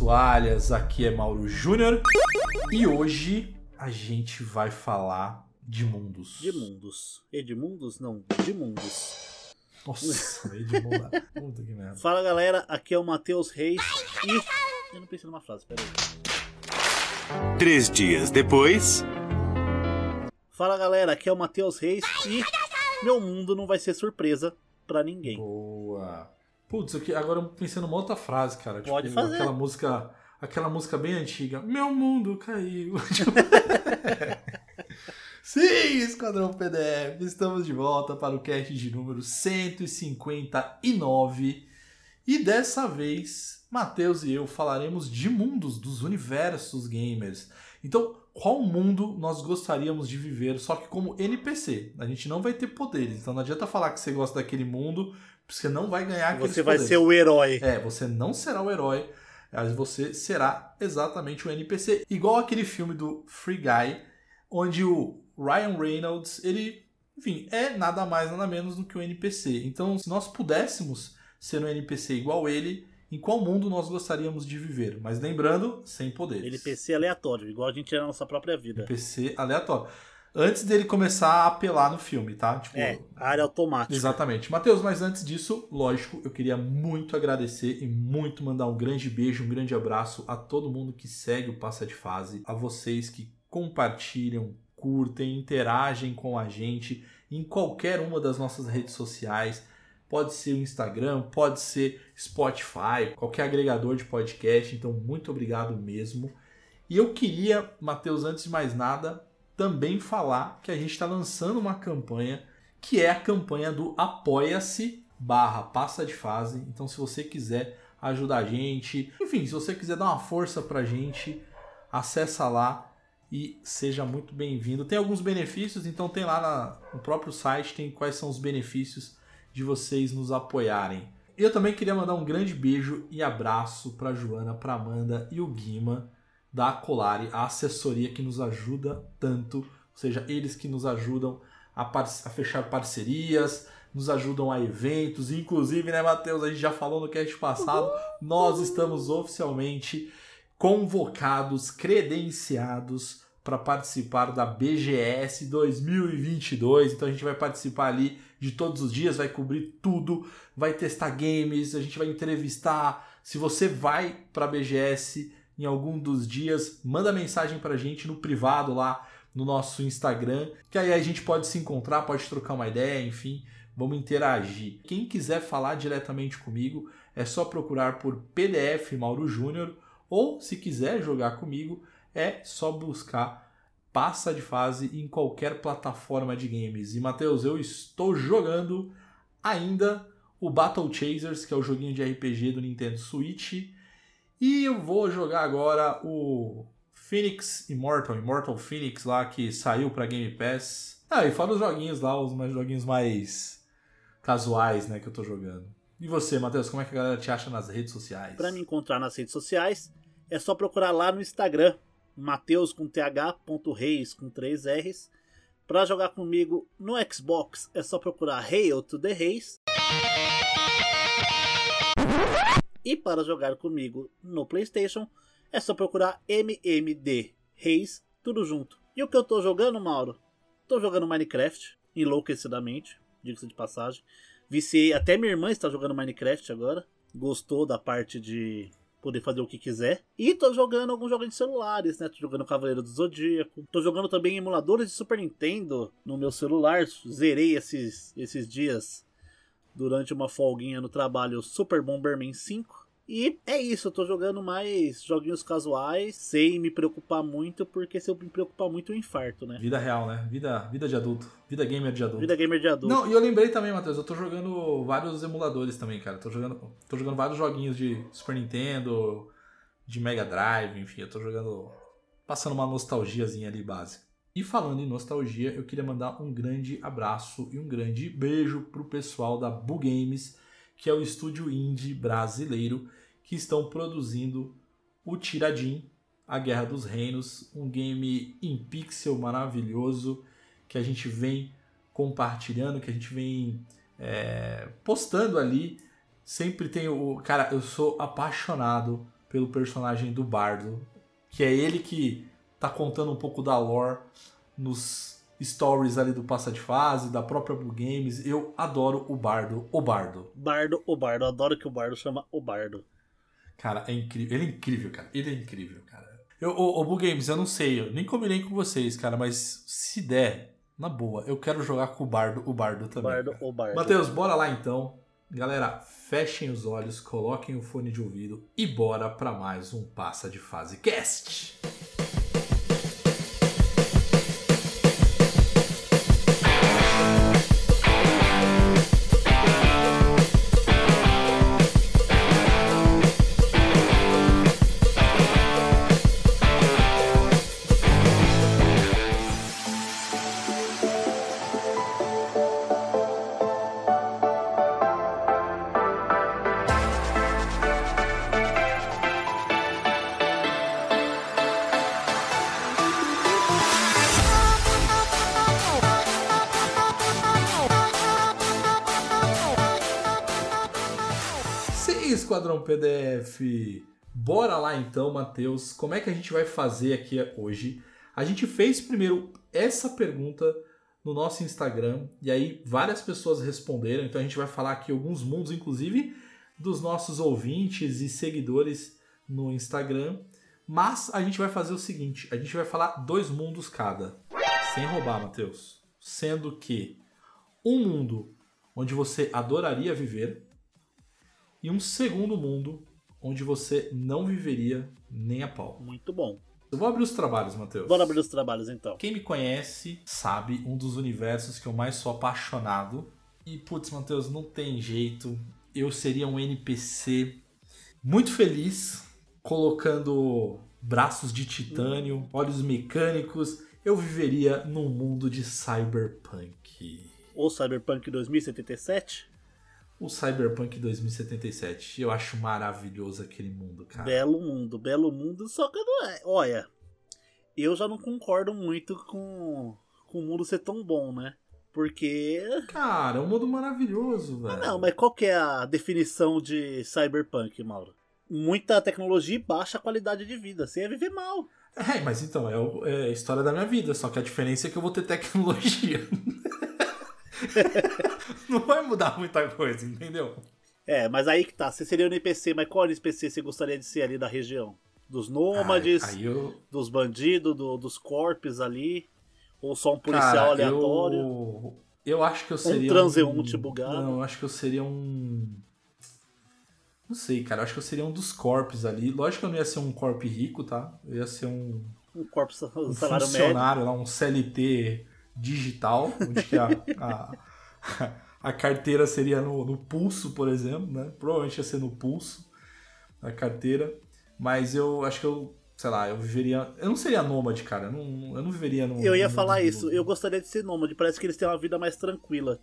Toalhas, aqui é Mauro Júnior e hoje a gente vai falar de mundos. De mundos. Edmundos? Não, de mundos. Nossa, Edmundo. Puta que merda. Fala galera, aqui é o Matheus Reis e. Eu não pensei numa frase, peraí. Três dias depois. Fala galera, aqui é o Matheus Reis e. Meu mundo não vai ser surpresa pra ninguém. Boa. Putz, aqui, agora eu pensei numa outra frase, cara. Pode tipo, fazer. Aquela música, aquela música bem antiga. Meu mundo caiu. Sim, Esquadrão PDF, estamos de volta para o cast de número 159. E dessa vez, Matheus e eu falaremos de mundos, dos universos gamers. Então, qual mundo nós gostaríamos de viver, só que como NPC? A gente não vai ter poderes, então não adianta falar que você gosta daquele mundo, você não vai ganhar aqueles Você vai poderes. ser o herói. É, você não será o herói, mas você será exatamente o NPC. Igual aquele filme do Free Guy, onde o Ryan Reynolds, ele, enfim, é nada mais, nada menos do que o NPC. Então, se nós pudéssemos ser um NPC igual ele, em qual mundo nós gostaríamos de viver? Mas lembrando, sem poderes. NPC aleatório, igual a gente é na nossa própria vida. NPC aleatório. Antes dele começar a apelar no filme, tá? Tipo, É, área automática. Exatamente. Matheus, mas antes disso, lógico, eu queria muito agradecer e muito mandar um grande beijo, um grande abraço a todo mundo que segue o Passa de Fase, a vocês que compartilham, curtem, interagem com a gente em qualquer uma das nossas redes sociais. Pode ser o Instagram, pode ser Spotify, qualquer agregador de podcast. Então, muito obrigado mesmo. E eu queria, Matheus, antes de mais nada, também falar que a gente está lançando uma campanha que é a campanha do Apoia-se barra Passa de Fase. Então, se você quiser ajudar a gente, enfim, se você quiser dar uma força pra gente, acessa lá e seja muito bem-vindo. Tem alguns benefícios, então tem lá na- no próprio site, tem quais são os benefícios de vocês nos apoiarem. Eu também queria mandar um grande beijo e abraço para Joana, para Amanda e o Guima da Colari, a assessoria que nos ajuda tanto, ou seja, eles que nos ajudam a, par- a fechar parcerias, nos ajudam a eventos, inclusive, né, Matheus, a gente já falou no cast passado, nós estamos oficialmente convocados, credenciados para participar da BGS 2022. Então a gente vai participar ali de todos os dias, vai cobrir tudo, vai testar games, a gente vai entrevistar. Se você vai para a BGS em algum dos dias, manda mensagem para a gente no privado lá no nosso Instagram, que aí a gente pode se encontrar, pode trocar uma ideia, enfim, vamos interagir. Quem quiser falar diretamente comigo, é só procurar por PDF Mauro Júnior ou se quiser jogar comigo, é só buscar Passa de Fase em qualquer plataforma de games. E Matheus, eu estou jogando ainda o Battle Chasers, que é o joguinho de RPG do Nintendo Switch, e eu vou jogar agora o Phoenix Immortal, Immortal Phoenix lá que saiu para Game Pass. Ah, e fora os joguinhos lá, os mais joguinhos mais casuais, né, que eu tô jogando. E você, Matheus, como é que a galera te acha nas redes sociais? Para me encontrar nas redes sociais, é só procurar lá no Instagram, Mateus com th.reis com 3 R's. Para jogar comigo no Xbox, é só procurar Hail to the Reis. E para jogar comigo no PlayStation, é só procurar MMD Reis, tudo junto. E o que eu tô jogando, Mauro? Tô jogando Minecraft, enlouquecidamente. diga-se de passagem. Viciei, até minha irmã está jogando Minecraft agora. Gostou da parte de poder fazer o que quiser. E tô jogando alguns jogos de celulares, né? Tô jogando Cavaleiro do Zodíaco. Tô jogando também emuladores de Super Nintendo no meu celular. Zerei esses, esses dias durante uma folguinha no trabalho Super Bomberman 5. E é isso, eu tô jogando mais joguinhos casuais, sem me preocupar muito, porque se eu me preocupar muito eu infarto, né? Vida real, né? Vida, vida de adulto. Vida gamer de adulto. Vida gamer de adulto. Não, e eu lembrei também, Matheus, eu tô jogando vários emuladores também, cara. Tô jogando, tô jogando vários joguinhos de Super Nintendo, de Mega Drive, enfim, eu tô jogando. passando uma nostalgiazinha ali básica. E falando em nostalgia, eu queria mandar um grande abraço e um grande beijo pro pessoal da Bu Games, que é o estúdio indie brasileiro que estão produzindo o Tiradim, A Guerra dos Reinos, um game em pixel maravilhoso que a gente vem compartilhando, que a gente vem é, postando ali. Sempre tem o. Cara, eu sou apaixonado pelo personagem do Bardo, que é ele que tá contando um pouco da lore nos stories ali do Passa de Fase, da própria Blue Games. Eu adoro o Bardo, o Bardo. Bardo, o Bardo. Adoro que o Bardo chama o Bardo. Cara, é incrível. Ele é incrível, cara. Ele é incrível, cara. Eu, o, o Blue Games, eu não sei, eu nem combinei com vocês, cara, mas se der, na boa, eu quero jogar com o Bardo, o Bardo também. Bardo, cara. o Bardo. Matheus, bora lá então. Galera, fechem os olhos, coloquem o fone de ouvido e bora pra mais um Passa de Fase Cast. PDF. Bora lá então, Matheus. Como é que a gente vai fazer aqui hoje? A gente fez primeiro essa pergunta no nosso Instagram e aí várias pessoas responderam. Então a gente vai falar aqui alguns mundos, inclusive dos nossos ouvintes e seguidores no Instagram. Mas a gente vai fazer o seguinte: a gente vai falar dois mundos cada, sem roubar, Matheus. Sendo que um mundo onde você adoraria viver e um segundo mundo onde você não viveria nem a pau. Muito bom. Eu vou abrir os trabalhos, Matheus. Bora abrir os trabalhos então. Quem me conhece sabe um dos universos que eu mais sou apaixonado. E putz, Matheus, não tem jeito. Eu seria um NPC muito feliz, colocando braços de titânio, olhos mecânicos. Eu viveria num mundo de cyberpunk. Ou Cyberpunk 2077. O Cyberpunk 2077. Eu acho maravilhoso aquele mundo, cara. Belo mundo, belo mundo. Só que não é. Olha, eu já não concordo muito com, com o mundo ser tão bom, né? Porque. Cara, é um mundo maravilhoso, velho. Não, mas qual que é a definição de cyberpunk, Mauro? Muita tecnologia e baixa qualidade de vida. Você ia viver mal. É, mas então, é, é a história da minha vida, só que a diferença é que eu vou ter tecnologia. Não vai mudar muita coisa, entendeu? É, mas aí que tá. Você seria um NPC, mas qual NPC você gostaria de ser ali da região? Dos nômades, aí eu. dos bandidos, do- dos corpos ali? Ou só um policial Cara, aleatório? Eu, eu acho que eu seria. transeunte bugado. Não, eu acho que eu seria um. Não sei, cara. Eu acho que eu seria um dos corpos ali. Lógico que eu não ia ser um corpo rico, tá? Eu ia ser um, Um corpo um salário médio. funcionário lá, um CLT digital, onde que a, a, a carteira seria no, no pulso, por exemplo, né? Provavelmente ia ser no pulso a carteira. Mas eu acho que eu, sei lá, eu viveria. Eu não seria nômade, cara. Eu não, eu não viveria num. Eu ia falar isso. Eu gostaria de ser nômade. Parece que eles têm uma vida mais tranquila.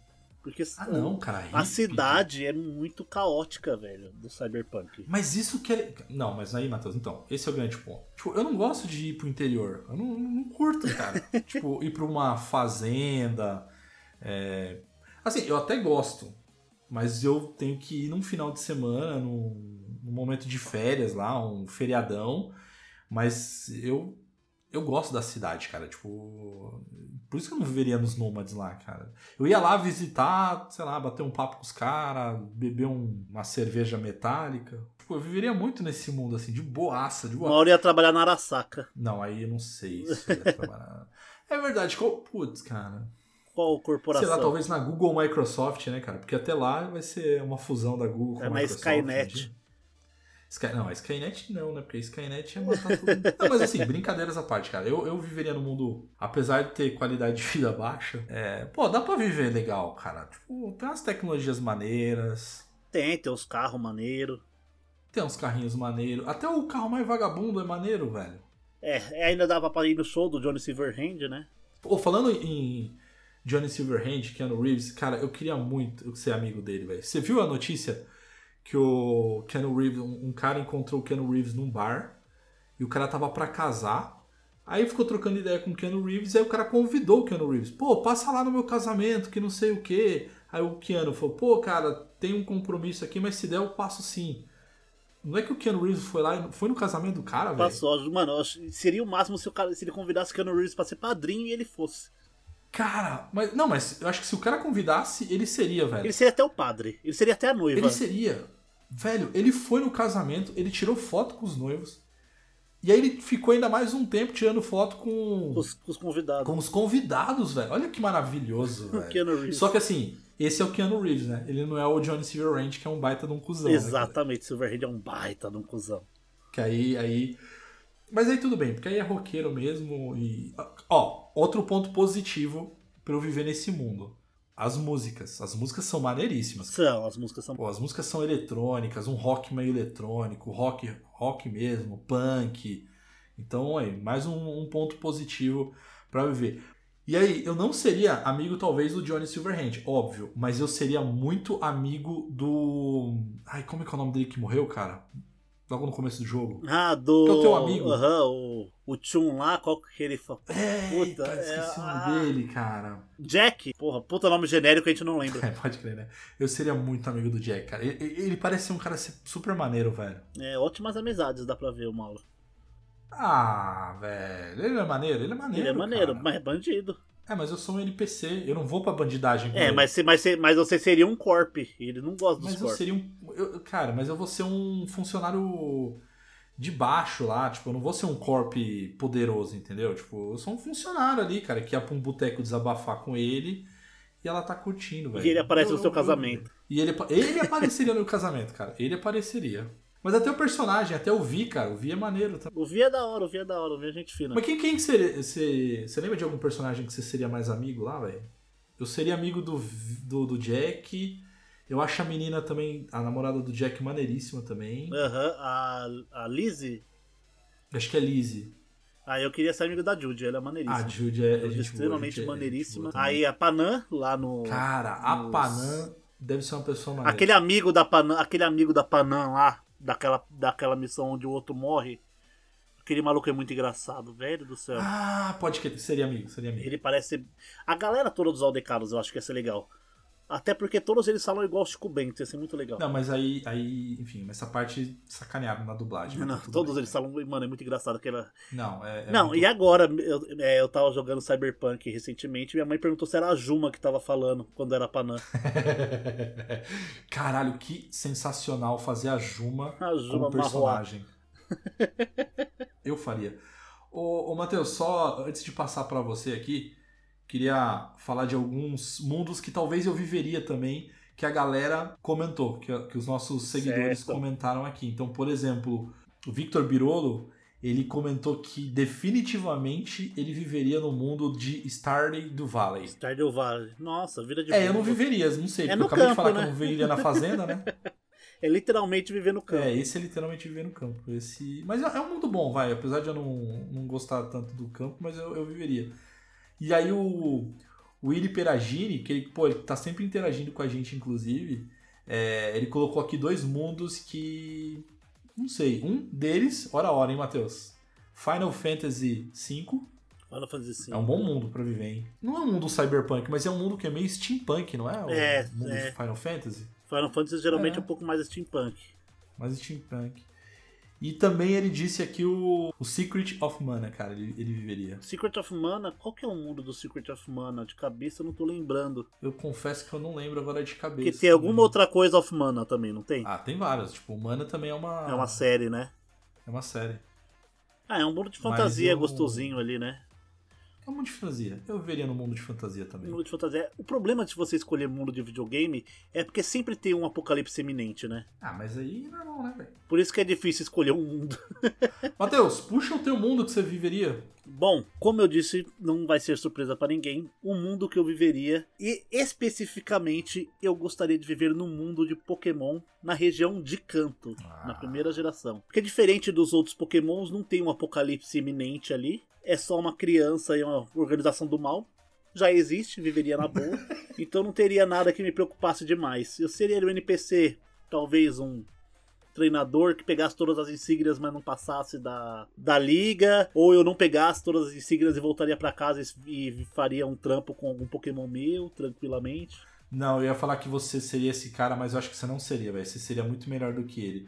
Porque Ah, não, cara. a hippie. cidade é muito caótica, velho, do Cyberpunk. Mas isso que é. Não, mas aí, Matheus, então, esse é o grande ponto. Tipo, eu não gosto de ir pro interior. Eu não, não curto, cara. tipo, ir pra uma fazenda. é, Assim, eu até gosto. Mas eu tenho que ir num final de semana, num, num momento de férias lá, um feriadão. Mas eu eu gosto da cidade, cara. Tipo. Por isso que eu não viveria nos nômades lá, cara. Eu ia lá visitar, sei lá, bater um papo com os caras, beber um- uma cerveja metálica. Tipo, eu viveria muito nesse mundo, assim, de boaça, de Uma boa. hora ia trabalhar na Arasaka. Não, aí eu não sei se eu ia trabalhar. É verdade, qual. Putz, cara. Qual corporação? Sei lá, talvez na Google Microsoft, né, cara? Porque até lá vai ser uma fusão da Google com É a na Microsoft. Skynet. Sky, não, a Skynet não, né? Porque a Skynet ia matar tudo. não, mas assim, brincadeiras à parte, cara. Eu, eu viveria no mundo, apesar de ter qualidade de vida baixa, é, pô, dá pra viver legal, cara. Tipo, tem umas tecnologias maneiras, Tem, tem os carros maneiros. tem uns carrinhos maneiros. Até o carro mais vagabundo é maneiro, velho. É, ainda dava pra ir no show do Johnny Silverhand, né? Pô, falando em Johnny Silverhand, Keanu Reeves, cara, eu queria muito ser amigo dele, velho. Você viu a notícia que o Keanu Reeves, um, um cara encontrou o Keanu Reeves num bar e o cara tava pra casar. Aí ficou trocando ideia com o Keanu Reeves, aí o cara convidou o Keanu Reeves. Pô, passa lá no meu casamento, que não sei o quê. Aí o Keanu falou, pô, cara, tem um compromisso aqui, mas se der eu passo sim. Não é que o Keanu Reeves foi lá e foi no casamento do cara, velho? Passou, mano, seria o máximo se, o cara, se ele convidasse o Keanu Reeves pra ser padrinho e ele fosse. Cara, mas não, mas eu acho que se o cara convidasse, ele seria, velho. Ele seria até o padre, ele seria até a noiva. Ele seria. Velho, ele foi no casamento, ele tirou foto com os noivos. E aí ele ficou ainda mais um tempo tirando foto com, os, os convidados. com os convidados, velho. Olha que maravilhoso, velho. Keanu Reeves. Só que assim, esse é o Keanu Reeves, né? Ele não é o Johnny Silverhand, que é um baita de um cuzão. né? Exatamente, Silverhand é um baita de um cuzão. Que aí, aí. Mas aí tudo bem, porque aí é roqueiro mesmo e. Ó, outro ponto positivo pra eu viver nesse mundo. As músicas. As músicas são maneiríssimas. São, as músicas são. Pô, as músicas são eletrônicas, um rock meio eletrônico, rock, rock mesmo, punk. Então, aí, mais um, um ponto positivo pra viver. E aí, eu não seria amigo, talvez, do Johnny Silverhand, óbvio, mas eu seria muito amigo do. Ai, como é que é o nome dele que morreu, cara? Logo no começo do jogo. Ah, do. Que é o teu amigo. Aham, o, o Chun lá, qual que ele fala? É, Puta, esqueci é- o nome ah. dele, cara. Jack? Porra, puta nome genérico a gente não lembra. É, pode crer, né? Eu seria muito amigo do Jack, cara. Ele, ele parece um cara super maneiro, velho. É, ótimas amizades dá pra ver o Mauro. Ah, velho. Ele é maneiro, ele é maneiro. Ele é maneiro, cara. mas é bandido. É, mas eu sou um NPC, eu não vou pra bandidagem com É, ele. mas, você- mas, você- mas você seria um corp. Ele não gosta dos Mas eu corp. seria um. eu- cara, mas eu vou ser um funcionário de baixo lá, tipo, eu não vou ser um corp poderoso, entendeu? Tipo, eu sou um funcionário ali, cara, que ia pra um boteco desabafar com ele e ela tá curtindo, velho. E ele aparece Eu- no seu eu- casamento. E ele, ele apareceria no casamento, cara. Ele apareceria. Mas até o personagem, até o Vi, cara, o Vi é maneiro também. O Vi é da hora, o Vi é da hora, o Vi é gente fina. Mas quem, quem que seria. Você, você lembra de algum personagem que você seria mais amigo lá, velho? Eu seria amigo do, do, do Jack. Eu acho a menina também, a namorada do Jack, maneiríssima também. Aham, a, a Lizzie. Acho que é Lizzie. Ah, eu queria ser amigo da Judy, ela é A maneiríssima. Jude é, é Judy gente extremamente boa, é- maneiríssima. boa também. Aí a Panam, lá no. Cara, a nos- Panam deve ser uma pessoa maneira. Aquele amigo da Panam, aquele amigo da Panam lá, daquela, daquela missão onde o outro morre. Aquele maluco é muito engraçado, velho do céu. Ah, pode que seria amigo, seria amigo. Ele parece. A galera toda dos Aldecaros eu acho que ia ser legal. Até porque todos eles falam igual o Chico Bento, ia ser muito legal. Não, mas aí, aí, enfim, essa parte sacanearam na dublagem. Não, tá tudo todos bem. eles falam, mano, é muito engraçado aquela. Não, é. é não, muito- e agora, eu, é, eu tava jogando Cyberpunk recentemente minha mãe perguntou se era a Juma que tava falando quando era Panam. Caralho, que sensacional fazer a Juma, A Juma como personagem. Eu faria. Ô, ô Matheus, só antes de passar pra você aqui, queria falar de alguns mundos que talvez eu viveria também, que a galera comentou, que, que os nossos seguidores Certo. comentaram aqui. Então, por exemplo, o Victor Birolo, ele comentou que definitivamente ele viveria no mundo de Stardew Valley. Stardew Valley. Nossa, vida de É, eu não viveria, não sei, É porque eu acabei de campo, falar que né? eu não viveria na fazenda, né? É literalmente viver no campo. É, esse é literalmente viver no campo. Esse... Mas é é um mundo bom, vai. Apesar de eu não, não gostar tanto do campo, mas eu, eu viveria. E aí o, o Willy Peragini, que ele, pô, ele tá sempre interagindo com a gente, inclusive, é, ele colocou aqui dois mundos que. Não sei. Um deles, ora ora, hein, Matheus? Final Fantasy V Final Fantasy V. é um bom mundo pra viver, hein? Não é um mundo cyberpunk, mas é um mundo que é meio steampunk, não é? O É, mundo é. de Final Fantasy. Final Fantasy geralmente É. é um pouco mais steampunk. mais steampunk. E também ele disse aqui o, o Secret of Mana, cara, ele, ele viveria. Secret of Mana, qual que é o mundo do Secret of Mana? De cabeça eu não tô lembrando. Eu confesso que eu não lembro agora de cabeça. Porque tem alguma outra coisa of Mana também, não tem? Ah, tem várias. Tipo, o Mana também é uma. É uma série, né? É uma série. Ah, é um mundo de fantasia eu- gostosinho ali, né? É um mundo de fantasia. Eu viveria no mundo de fantasia também. Mundo de fantasia. O problema de você escolher mundo de videogame é porque sempre tem um apocalipse iminente, né? Ah, mas aí é normal, né, velho? Por isso que é difícil escolher um mundo. Matheus, puxa o teu mundo que você viveria. Bom, como eu disse, não vai ser surpresa pra ninguém. O mundo que eu viveria e especificamente eu gostaria de viver no mundo de Pokémon na região de Kanto, na primeira geração. Porque diferente dos outros Pokémons, não tem um apocalipse iminente ali. É só uma criança e uma organização do mal. Já existe, viveria na boa. então não teria nada que me preocupasse demais. Eu seria um NPC, talvez um treinador que pegasse todas as insígnias, mas não passasse da, da liga, ou eu não pegasse todas as insígnias e voltaria pra casa e, e faria um trampo com algum Pokémon meu, tranquilamente. Não, eu ia falar que você seria esse cara, mas eu acho que você não seria, velho. Você seria muito melhor do que ele.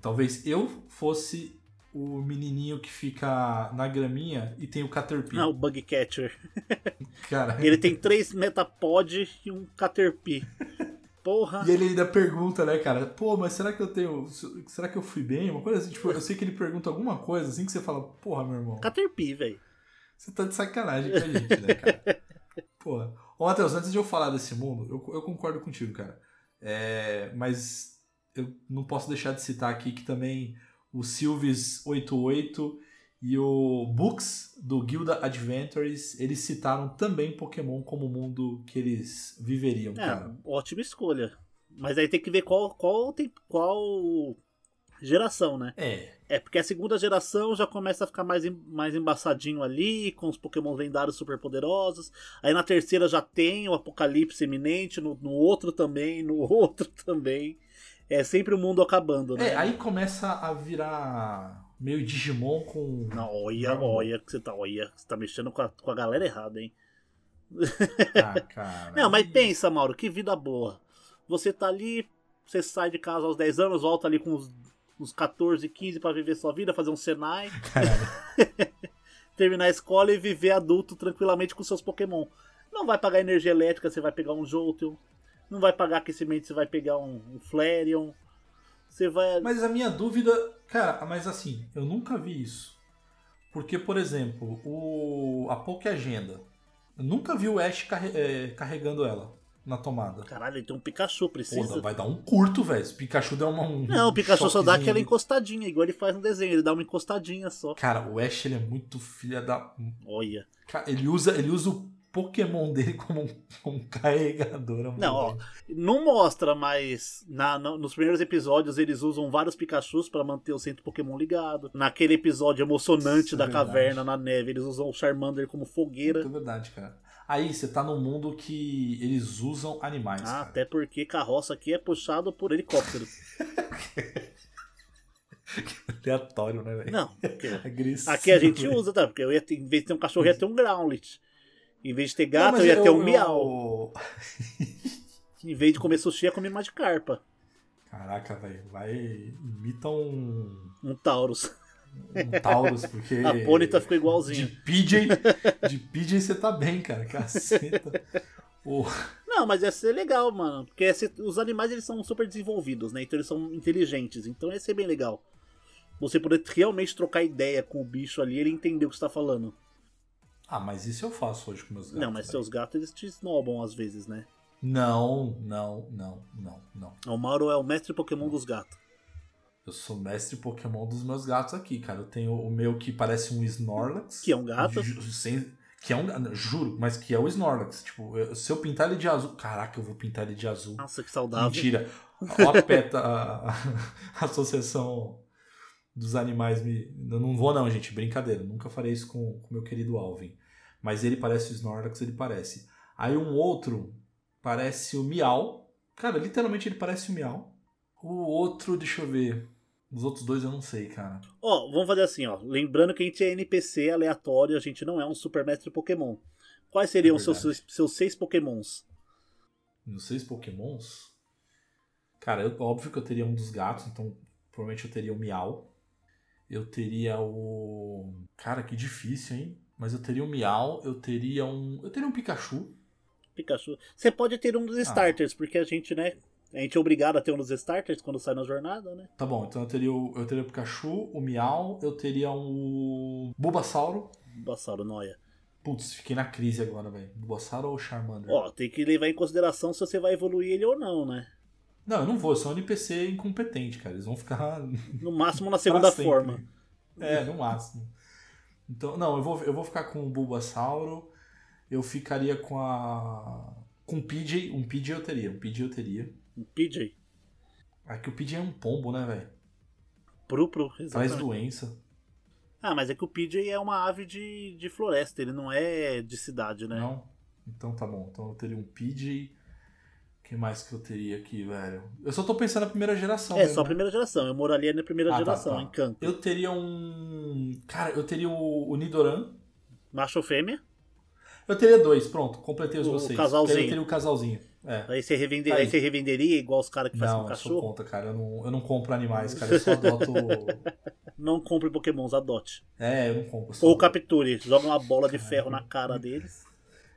Talvez eu fosse o menininho que fica na graminha e tem o Caterpie. Ah, o Bug Catcher. Cara, Ele tem três Metapod e um Caterpie. Porra. E ele ainda pergunta, né, cara? Pô, mas será que eu tenho. Será que eu fui bem? Uma coisa assim, tipo, eu sei que ele pergunta alguma coisa assim que você fala, porra, meu irmão, Caterpie, velho. você tá de sacanagem com a gente, né, cara? Porra. Ô, Matheus, antes de eu falar desse mundo, eu, eu concordo contigo, cara. É, mas eu não posso deixar de citar aqui que também o Silves88 e o Books do Guilda Adventures, eles citaram também Pokémon como mundo que eles viveriam, É, cara. ótima escolha. Mas aí tem que ver qual, qual, tem, qual geração, né? É, É, porque a segunda geração já começa a ficar mais, mais embaçadinho ali, com os Pokémon lendários super poderosos. Aí na terceira já tem o Apocalipse iminente, no, no outro também, no outro também. É sempre o mundo acabando, né? É, aí começa a virar meio Digimon com. Não, olha, olha que você tá, olha, você tá mexendo com a, com a galera errada, hein? Ah, cara. Não, mas pensa, Mauro, que vida boa. Você tá ali, você sai de casa aos 10 anos, volta ali com uns, uns 14, 15 pra viver sua vida, fazer um Senai, terminar a escola e viver adulto tranquilamente com seus Pokémon. Não vai pagar energia elétrica, você vai pegar um Jolteon. Não vai pagar aquecimento, você vai pegar um, um Flareon. Você vai. Mas a minha dúvida. Cara, mas assim, eu nunca vi isso. Porque, por exemplo, o a Poké Agenda. Eu nunca vi o Ash é, carregando ela na tomada. Caralho, ele tem um Pikachu, Pô, precisa. vai dar um curto, velho. O Pikachu der uma. Um Não, o Pikachu só dá aquela encostadinha, igual ele faz no desenho, ele dá uma encostadinha só. Cara, o Ash ele é muito filha da. Olha. Ele usa, ele usa o Pokémon dele como um, como um carregador. amor. Não, ó, não mostra, mas na- na- nos primeiros episódios eles usam vários Pikachus pra manter o centro Pokémon ligado. Naquele episódio emocionante Isso é da verdade. caverna na neve, eles usam o Charmander como fogueira. É verdade, cara. Aí, você tá num mundo que eles usam animais, Ah, até porque carroça aqui é puxado por helicóptero. Aleatório, né, velho? Não, porque Agressivo. aqui a gente usa, tá? Porque eu ia ter, em vez de ter um cachorro, ia ter um Growlithe. Em vez de ter Não, gato, mas eu ia ter um eu- miau. Em vez de comer sushi, eu ia comer Magikarpa. Caraca, velho. Vai. Imita um. Um Taurus. Um Taurus, porque. A Ponyta ficou De igualzinho. PJ. De PJ você tá bem, cara. Caceta. Ô, Não, mas ia ser legal, mano. Porque esse- os animais eles são super desenvolvidos, né? Então eles são inteligentes. Então ia ser bem legal. Você poder realmente trocar ideia com o bicho ali e ele entender o que você tá falando. Ah, mas isso eu faço hoje com meus gatos. não, mas velho. seus gatos eles te snobam às vezes, né? Não, não, não, não, não. O Mauro é o mestre Pokémon dos gatos. Eu sou mestre Pokémon dos meus gatos aqui, cara. Eu tenho o meu que parece um Snorlax. Que é um gato. Sem- que é um juro, mas que é o Snorlax. Tipo, eu- se eu pintar ele de azul. Caraca, eu vou pintar ele de azul. Nossa, que saudável. Mentira. Ó a PETA, a, a- a Associação dos Animais me. Eu não vou, não, gente. Brincadeira. Nunca farei isso com o meu querido Alvin. Mas ele parece o Snorlax, ele parece. Aí um outro parece o Miau. Cara, literalmente ele parece o Miau. O outro, deixa eu ver. Os outros dois eu não sei, cara. Ó, vamos fazer assim, ó. Lembrando que a gente é NPC aleatório, a gente não é um super mestre Pokémon. Quais seriam É seus, verdade. seus seis Pokémons? Nos seis Pokémons. Cara, eu- óbvio que eu teria um dos gatos, então provavelmente eu teria o Miau. Eu teria o. Cara, que difícil, hein? Mas eu teria um Miau, eu teria um. Eu teria um Pikachu. Pikachu. Você pode ter um dos Ah. starters, porque a gente, né? A gente é obrigado a ter um dos starters quando sai na jornada, né? Tá bom, então eu teria o, eu teria o Pikachu, o Miau, eu teria um Bulbasauro. Bassauro Noia. Putz, fiquei na crise agora, velho. Bulbasauro ou Charmander? Ó, tem que levar em consideração se você vai evoluir ele ou não, né? Não, eu não vou, eu sou um NPC incompetente, cara. Eles vão ficar. No máximo na segunda forma. É, no máximo. Então, não, eu vou, eu vou ficar com o Bulbasauro. Eu ficaria com a. Com o PJ. Um PJ eu teria. Um PJ eu teria. Um PJ. Aqui o PJ é um pombo, né, velho? Pro, pro, Traz exatamente. doença. Ah, mas é que o PJ é uma ave de, de floresta, ele não é de cidade, né? Não? Então tá bom. Então eu teria um PJ. O que mais que eu teria aqui, velho? Eu só tô pensando na primeira geração. É, mesmo, só a né? primeira geração. Eu moraria na primeira Ah, tá, geração, tá. em Canto. Eu teria um. Cara, eu teria o, o Nidoran. Macho ou fêmea? Eu teria dois, pronto. Completei os O vocês. casalzinho. Eu teria o casalzinho. É. Aí você, revende... Tá aí. aí você revenderia igual os caras que fazem Não, com cachorro? contra, cara. Eu não, eu não compro animais, cara. Eu só adoto. Não compre pokémons, adote. é, eu não compro. Ou adoto. capture, joga uma bola de ferro na cara deles.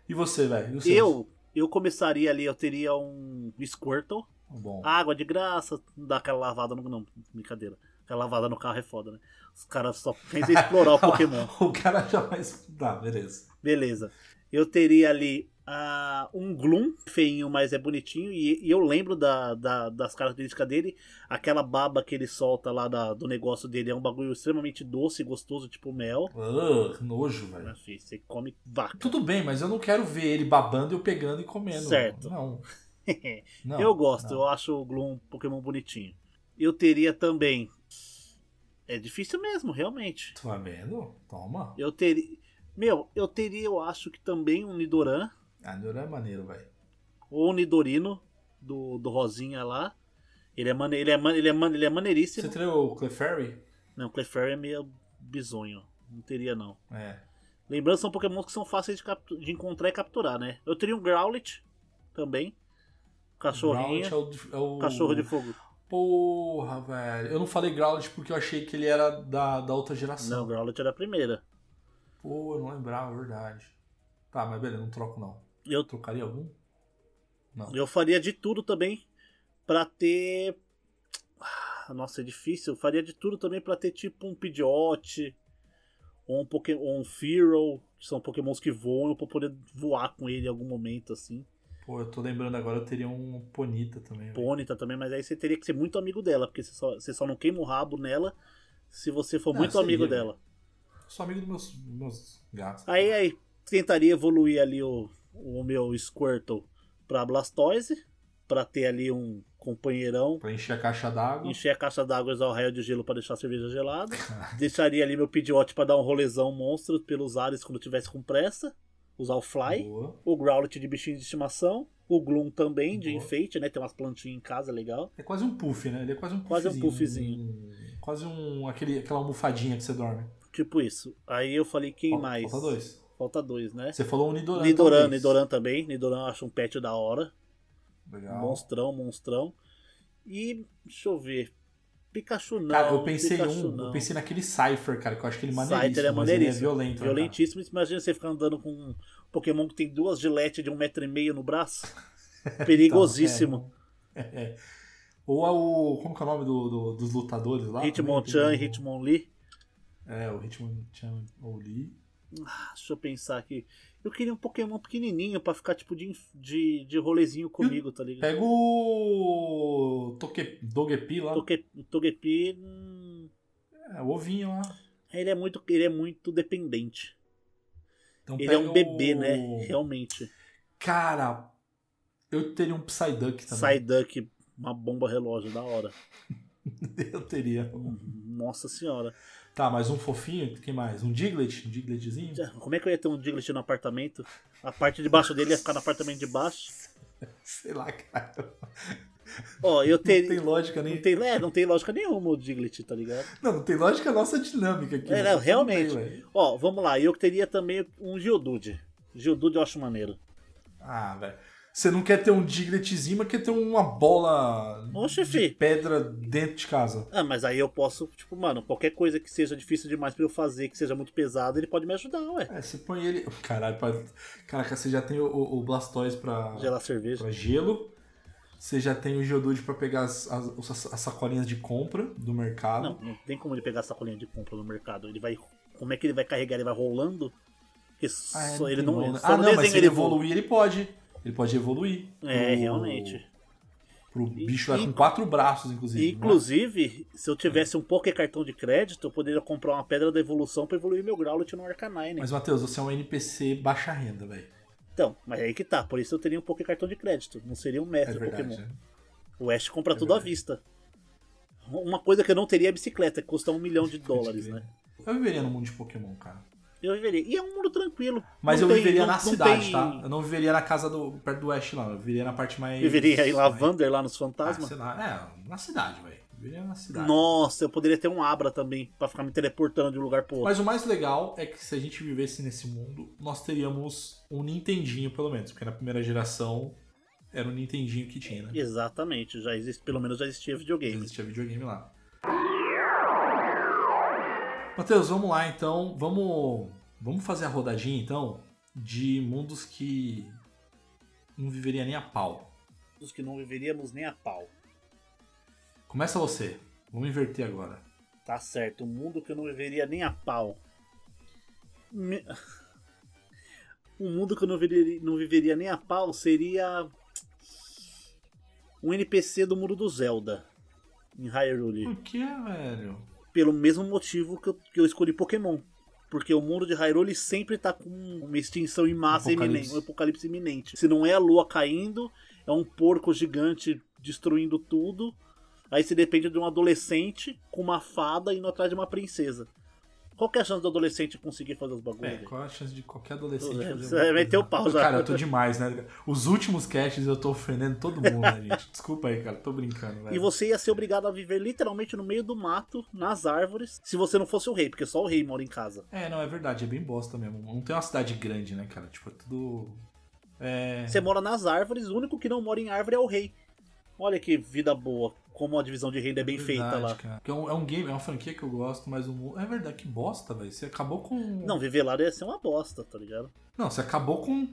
E você, velho? O? Eu, eu começaria ali, eu teria um Squirtle. Bom. Água de graça, não dá aquela lavada no. Não, brincadeira. Aquela lavada no carro é foda, né? Os caras só pensam em explorar o Pokémon. o cara já vai. Tá, beleza. Beleza. Eu teria ali ah, um Gloom, feinho, mas é bonitinho. E, e eu lembro da, da- das características dele. Aquela baba que ele solta lá da- do negócio dele é um bagulho extremamente doce e gostoso, tipo mel. Ah, nojo, velho. Você come vaca. Tudo bem, mas eu não quero ver ele babando, eu pegando e comendo. Certo. Não. não eu gosto, não. eu acho o Gloom um Pokémon bonitinho. Eu teria também. É difícil mesmo, realmente. Tu vai vendo? Toma. Eu teria. Meu, eu teria, eu acho que também um Nidoran. Ah, Nidoran é maneiro, velho. Um Nidorino, do, do Rosinha lá. Ele é, mane... ele, é, ele, é, ele é maneiríssimo. Você teria o Clefairy? Não, Clefairy é meio bizonho. Não teria, não. É. Lembrando, são Pokémon que são fáceis de, captu- de encontrar e capturar, né? Eu teria um Growlithe também. Cachorrinho. É o, é o- Cachorro de fogo. Porra, velho. Eu não falei Growlithe porque eu achei que ele era da, da outra Não, geração. o Growlithe era a primeira. Pô, eu não lembrava, é verdade. Tá, mas beleza, não troco não. Eu, Trocaria algum? Não. eu faria de tudo também pra ter. Ah, Nossa, é difícil. Eu faria de tudo também pra ter tipo um Pidgeot ou um, Poké... ou um Fearow, que são Pokémons que voam, pra poder voar com ele em algum momento assim. Pô, eu tô lembrando agora, eu teria um Ponita também. velho. Pônita também, mas aí você teria que ser muito amigo dela, porque você só, você só não queima o rabo nela se você for Ah, muito amigo né? dela. Sou amigo dos meus, meus gatos. Aí, aí tentaria evoluir ali o, o meu Squirtle pra Blastoise, pra ter ali um companheirão, Pra encher a caixa d'água. encher a caixa d'água e usar o raio de gelo pra deixar a cerveja gelada. Deixaria ali meu Pidgeot pra dar um rolezão monstro pelos ares quando tivesse com pressa. Usar o Fly. Boa. O Growlithe de bichinho de estimação. O Gloom também, de Boa. enfeite, né? Tem umas plantinhas em casa, legal. É quase um puff, né? Ele é quase um Quase um puffzinho. um- quase um. Aquele, aquela almofadinha que você dorme. Tipo isso. Aí eu falei, quem Fal- mais? Falta dois. Falta dois, né? Você falou um Nidoran. Nidoran, talvez. Nidoran também. Nidoran eu acho um pet da hora. Legal. Monstrão, monstrão. E deixa eu ver. Pikachu não. Cara, eu pensei Pikachu um. não. Eu pensei naquele Cypher, cara, que eu acho que ele maneiríssimo. Scyther é mas ele maneiríssimo. é violento. né, cara? Violentíssimo. Imagina você ficar andando com um Pokémon que tem duas giletes de um metro e meio no braço. Perigosíssimo. Então, é, é. Ou é o. Como que é o nome do, do- dos lutadores lá? Hitmonchan e Hitmonlee. É, o Hitmonchan ou Lee. Ah, deixa eu pensar aqui. Eu queria um Pokémon pequenininho pra ficar tipo de, de, de rolezinho comigo, tá ligado? Pega o. Toque... Dogepi lá. Toge- Togepi. hum, É, o ovinho lá. ele é muito, ele é muito dependente. Então Ele é um bebê, o- né? Realmente. Cara, eu teria um Psyduck também. Psyduck, uma bomba relógio, da hora. Eu teria. Nossa senhora. Tá, mais um fofinho. Quem mais? Um Diglett? Um Diglettzinho? Como é que eu ia ter um Diglett no apartamento? A parte de baixo dele ia ficar no apartamento de baixo. Sei lá, cara. Ó, eu Não tem lógica nem. Não tem, é, não tem lógica nenhuma o Diglett, tá ligado? Não, não tem lógica a nossa dinâmica aqui. É, né? não, realmente. Não tem, velho. Ó, vamos lá. Eu teria também um Geodude. Geodude eu acho maneiro. ah, velho. Você não quer ter um Digletzinho, mas quer ter uma bola Oxe, de fi. pedra dentro de casa. Ah, mas aí eu posso, tipo, mano, qualquer coisa que seja difícil demais pra eu fazer, que seja muito pesado, ele pode me ajudar, ué. É, você põe ele. Caralho, pra... caraca, você já tem o, o Blastoise pra, Gelar cerveja. pra gelo. Você já tem o Geodude pra pegar as, as, as sacolinhas de compra do mercado. Não, não tem como ele pegar sacolinha de compra no mercado. Ele vai. Como é que ele vai carregar? Ele vai rolando? Porque Ah, é, só, ele tem não. como, né? só Ah, não, mas se ele evoluir, ele pode. Ele pode evoluir. É, Pro- realmente. Pro bicho E- com quatro braços, inclusive. Né? inclusive, se eu tivesse um Poké cartão de crédito, eu poderia comprar uma pedra da evolução pra evoluir meu Growlithe no Arcanine. Mas, Matheus, você é um NPC baixa renda, velho. Então, mas aí que tá. Por isso eu teria um Poké cartão de crédito. Não seria um É mestre verdade. Pokémon. né? O Ash compra É tudo à verdade. vista. Uma coisa que eu não teria é bicicleta, que custa um milhão de dólares, né? Eu viveria no mundo de Pokémon, cara. Eu viveria. E é um mundo tranquilo. Mas Não eu tem- viveria não- na não cidade, tem- tá? Eu não viveria na casa do. perto do West, não. Eu viveria na parte mais. Viveria em Lavander lá nos Ah, fantasmas. lá. É, na cidade, velho. Viveria na cidade. Nossa, eu poderia ter um Abra também, pra ficar me teleportando de um lugar pro outro. Mas o mais legal é que se a gente vivesse nesse mundo, nós teríamos um Nintendinho, pelo menos. Porque na primeira geração era o Nintendinho que tinha, né? Exatamente, já existe, pelo menos já existia videogame. Existia videogame lá. Matheus, vamos lá então. Vamos, vamos fazer a rodadinha então de mundos que não viveria nem a pau. Dos que não viveríamos nem a pau. Começa você. Vamos inverter agora. Tá certo, um mundo que eu não viveria nem a pau. Me- Um mundo que eu não viveria, não viveria nem a pau seria um NPC do mundo do Zelda em Hyrule. Por que, velho? Pelo mesmo motivo que eu, que eu escolhi Pokémon. Porque o mundo de Hyrule sempre tá com uma extinção em massa Apocalipse. iminente, um apocalipse iminente. Se não é a lua caindo, é um porco gigante destruindo tudo. Aí você depende de um adolescente com uma fada indo atrás de uma princesa. Qual que é a chance do adolescente conseguir fazer os bagulhos? É, qual a chance de qualquer adolescente É, fazer você vai meter coisa? o pau já. Cara, eu tô demais, né? Os últimos casts eu tô ofendendo todo mundo, né, gente? Desculpa aí, cara. Tô brincando, velho. E você ia ser obrigado a viver literalmente no meio do mato, nas árvores, se você não fosse o rei, porque só o rei mora em casa. É, não, é verdade. É bem bosta mesmo. Não tem uma cidade grande, né, cara? Tipo, é tudo... É... Você mora nas árvores, o único que não mora em árvore é o rei. Olha que vida boa, como a divisão de renda é bem feita Verdade, lá. Cara. É, um, é um game, é uma franquia que eu gosto, mas o É verdade, que bosta, velho. Você acabou com. Não, viver lá deve ser uma bosta, tá ligado? Não, você acabou com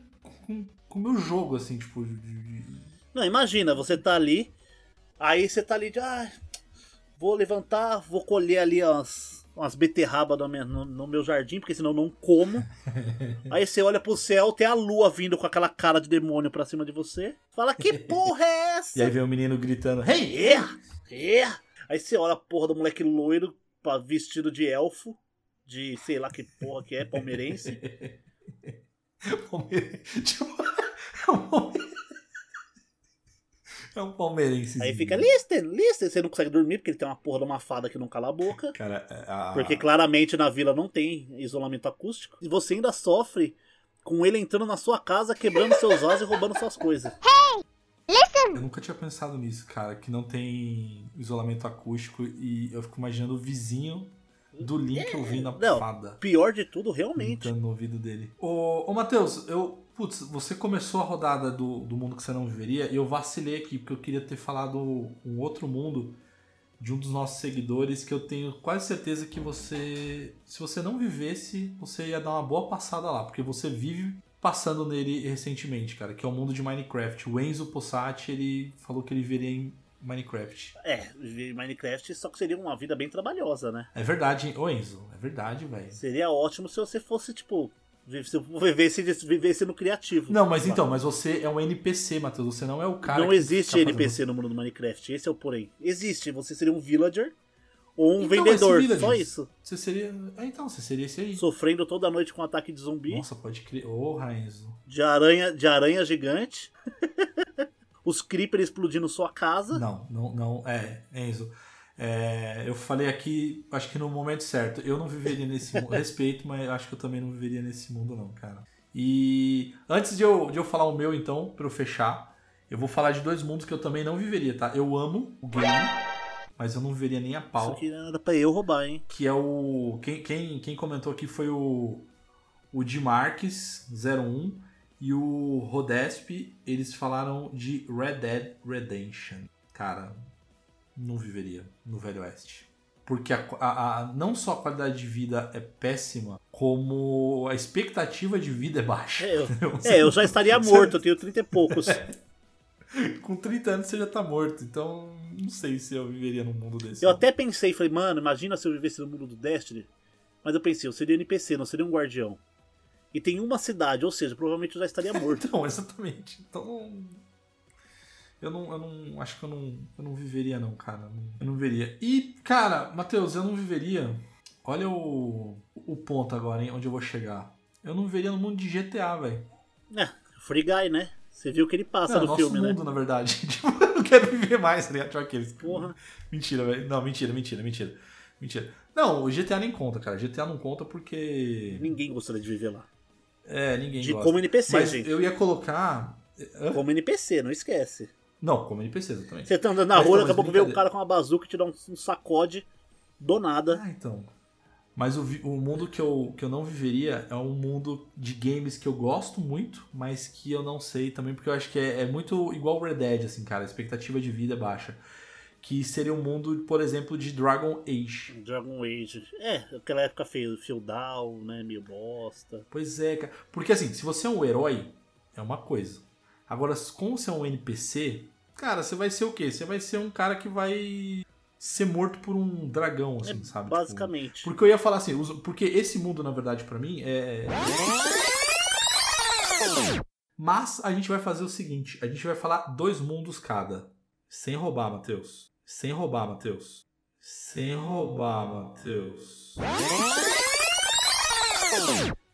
com o meu jogo, assim, tipo. Não, imagina, você tá ali, aí você tá ali de, ah, vou levantar, vou colher ali umas, umas beterrabas no, meu- no- meu jardim, porque senão eu não como. aí você olha pro céu, tem a lua vindo com aquela cara de demônio pra cima de você. Fala, que porra é essa? E aí vem o menino gritando: Hey! É, é. Aí você olha a porra do moleque loiro, vestido de elfo, de sei lá que porra que é, palmeirense. Palmeirense. É um palmeirense. Aí fica, listen, listen, você não consegue dormir porque ele tem uma porra de uma fada que não cala a boca. Cara, é, a... Porque claramente na vila não tem isolamento acústico. E você ainda sofre com ele entrando na sua casa, quebrando seus vasos e roubando suas coisas. Eu nunca tinha pensado nisso, cara, que não tem isolamento acústico e eu fico imaginando o vizinho do Link ouvindo a Não. fada. Pior de tudo, realmente. Gritando no ouvido dele. Ô, ô Matheus, eu. Putz, você começou a rodada do, do mundo que você não viveria e eu vacilei aqui, porque eu queria ter falado um outro mundo de um dos nossos seguidores que eu tenho quase certeza que você. Se você não vivesse, você ia dar uma boa passada lá, porque você vive passando nele recentemente, cara, que é o mundo de Minecraft. O Enzo Possati, ele falou que ele viveria em Minecraft. É, viver em Minecraft só que seria uma vida bem trabalhosa, né? É verdade, hein? Ô Enzo, é verdade, velho. Seria ótimo se você fosse, tipo, se vivesse, vivesse no criativo. Não, mas então, mas você é um NPC, Matheus. Você não é o cara. não existe fica fazendo- NPC no mundo do Minecraft, esse é o porém. Existe, você seria um villager ou um Então, vendedor, só isso. Você seria. É, então, você seria esse aí. Sofrendo toda noite com um ataque de zumbi, Nossa, pode crer. Ô, Raenzo. de aranha, de aranha gigante. Os creepers explodindo sua casa. Não, não, não. É, Enzo. É, eu falei aqui, acho que no momento certo. Eu não viveria nesse mundo. Respeito, mas acho que eu também não viveria nesse mundo, não, cara. E antes de eu, de eu falar o meu, então, pra eu fechar, eu vou falar de dois mundos que eu também não viveria, tá? Eu amo o game, mas eu não viveria nem a Isso pau. aqui era pra eu roubar, hein? que é o. Quem, quem, quem comentou aqui foi o. O Di Marques 01. E o Rodesp, eles falaram de Red Dead Redemption. Cara, não viveria no Velho Oeste. Porque a, a- a- não só a qualidade de vida é péssima, como a expectativa de vida é baixa. É, eu, é, eu já estaria morto, eu tenho 30 e poucos. Com 30 anos você já tá morto, então não sei se eu viveria num mundo desse. Eu até pensei, falei, mano, imagina se eu vivesse no mundo do Destiny. Mas eu pensei, eu seria NPC, não seria um guardião. E tem uma cidade, ou seja, provavelmente eu já estaria morto. Então, exatamente. Então. Eu não, eu não. Acho que eu não, eu não viveria, não, cara. Eu não viveria. E, cara, Matheus, eu não viveria. Olha o, o ponto agora, hein, onde eu vou chegar. Eu não viveria no mundo de GTA, velho. É, Free Guy, né? Você viu o que ele passa Não, no nosso filme, né? mundo, na verdade. Tipo, eu não quero viver mais, ligado? Tipo aqueles. Porra. Mentira, velho. Não, mentira, mentira, mentira. Mentira. Não, o GTA nem conta, cara. GTA não conta porque. Ninguém gostaria de viver lá. É, ninguém De gosta. como NPC, Mas gente. eu ia colocar. Como NPC, não esquece. Não, como NPC, exatamente. Você tá andando na Mas, rua, então, daqui a mas pouco vê um cara com uma bazuca e te dá um, um sacode do nada. Ah, então. Mas o, o mundo que eu, que eu não viveria é um mundo de games que eu gosto muito, mas que eu não sei também, porque eu acho que é, é muito igual Red Dead, assim, cara. A expectativa de vida é baixa. Que seria um mundo, por exemplo, de Dragon Age. Dragon Age. É, aquela época feio, feudal, né? Meio bosta. Pois é, cara. Porque assim, se você é um herói, é uma coisa. Agora, como você é um NPC, cara, você vai ser o quê? Você vai ser um cara que vai ser morto por um dragão, assim, sabe? Tipo, Basicamente. Porque eu ia falar assim, porque esse mundo, na verdade, pra mim, é. Mas a gente vai fazer o seguinte: a gente vai falar dois mundos cada. Sem roubar, Matheus. Sem roubar, Matheus. Sem roubar, Matheus.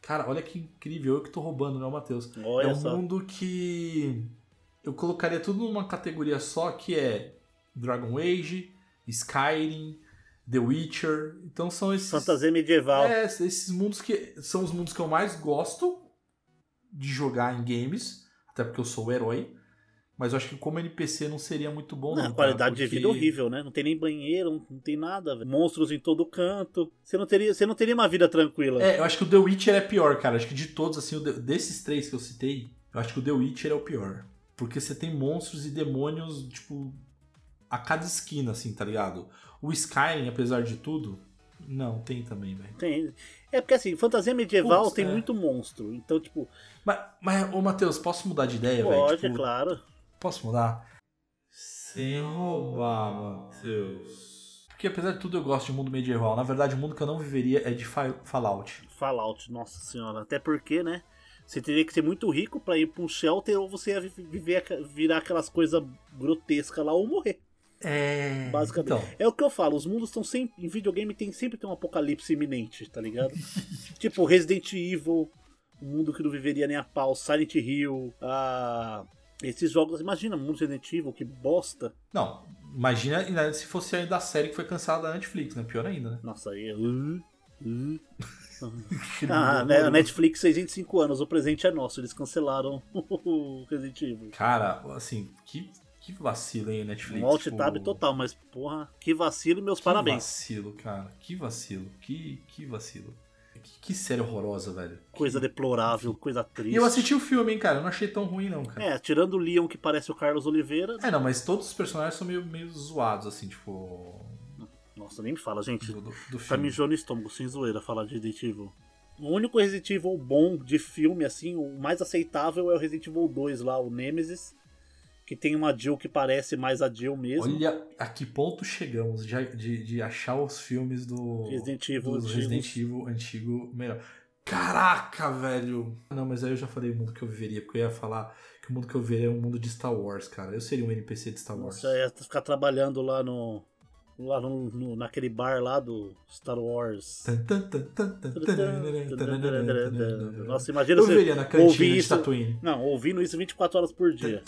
Cara, olha que incrível. Eu que tô roubando, não é o Matheus. Olha é um só. mundo que eu colocaria tudo numa categoria só, que é Dragon Age, Skyrim, The Witcher. Então são esses. Fantasia medieval. É, esses mundos que são os mundos que eu mais gosto de jogar em games, até porque eu sou o herói. Mas eu acho que como NPC não seria muito bom, Não, não. a qualidade cara, de vida é porque- horrível, né? Não tem nem banheiro, não, tem nada. Monstros em todo canto. Você não teria, você não teria uma vida tranquila. É, eu acho que o The Witcher é pior, cara. Acho que de todos, assim, desses três que eu citei, eu acho que o The Witcher é o pior. Porque você tem monstros e demônios, tipo, a cada esquina, assim, tá ligado? O Skyrim, apesar de tudo, não, tem também, velho. Tem. É porque assim, fantasia medieval Putz, tem é. muito monstro. Então, tipo, Mas, mas ô Matheus, posso mudar de ideia, velho? pode, Tipo, é claro. Posso mudar? Sem roubar, Matheus. Porque apesar de tudo eu gosto de mundo medieval. Na verdade, o mundo que eu não viveria é de Fa- Fallout. Fallout, nossa senhora. Até porque, né? Você teria que ser muito rico pra ir pra um shelter ou você ia vi- viver, virar aquelas coisas grotescas lá ou morrer. É. Basicamente. Então, É o que eu falo, os mundos estão sempre. Em videogame tem sempre tem um apocalipse iminente, tá ligado? tipo, Resident Evil, um mundo que não viveria nem a pau, Silent Hill, ah, esses jogos. Imagina, mundo Resident Evil, que bosta. não. Imagina se fosse ainda a série que foi cancelada da Netflix, né? Pior ainda, né? Nossa, aí. Uh, uh. Ah, né, a Netflix 605 anos, o presente é nosso. Eles cancelaram o Resident Evil. Cara, assim, que, que vacilo, hein, Netflix? Um alt tab total, mas porra, que vacilo e meus Que parabéns. vacilo, cara. Que vacilo. Que, que vacilo. Que, que série horrorosa, velho. Coisa deplorável, coisa E triste. eu assisti o filme, hein, cara. Eu não achei tão ruim, não, cara. É, tirando o Leon que parece o Carlos Oliveira. É, não, mas todos os personagens são meio, meio zoados, assim, tipo. Nossa, nem me fala, gente. Do, do, do Tá mijando no estômago, sem zoeira, falar de Resident Evil. O único Resident Evil bom de filme, assim, o mais aceitável é o Resident Evil 2 lá, o Nemesis. Que tem uma Jill que parece mais a Jill mesmo. Olha a que ponto chegamos de, de, de achar os filmes do Resident Evil dos. Resident Evil antigo melhor. Caraca, velho! Não, mas aí eu já falei o mundo que eu viveria, porque eu ia falar que o mundo que eu viveria é um mundo de Star Wars, cara. Eu seria um NPC de Star Wars. Nossa, é ficar trabalhando lá no. Lá no, no- naquele bar lá do Star Wars. Nossa, imagina Eu você viveria na ouvir isso. Tatooine. Não, ouvindo isso 24 horas por dia.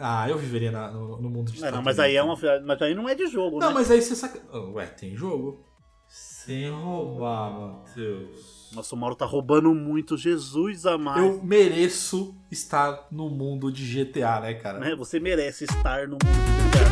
Ah, eu viveria na- no, no mundo de Não, não, mas aí é uma. Mas aí não é de jogo, Não, né? mas aí você saca. Oh, Ué, tem jogo. Sem roubar, Matheus. Nossa, o Mauro tá roubando muito, Jesus amado. Eu mereço estar no mundo de GTA, né, cara? Né? Você merece estar no mundo de GTA.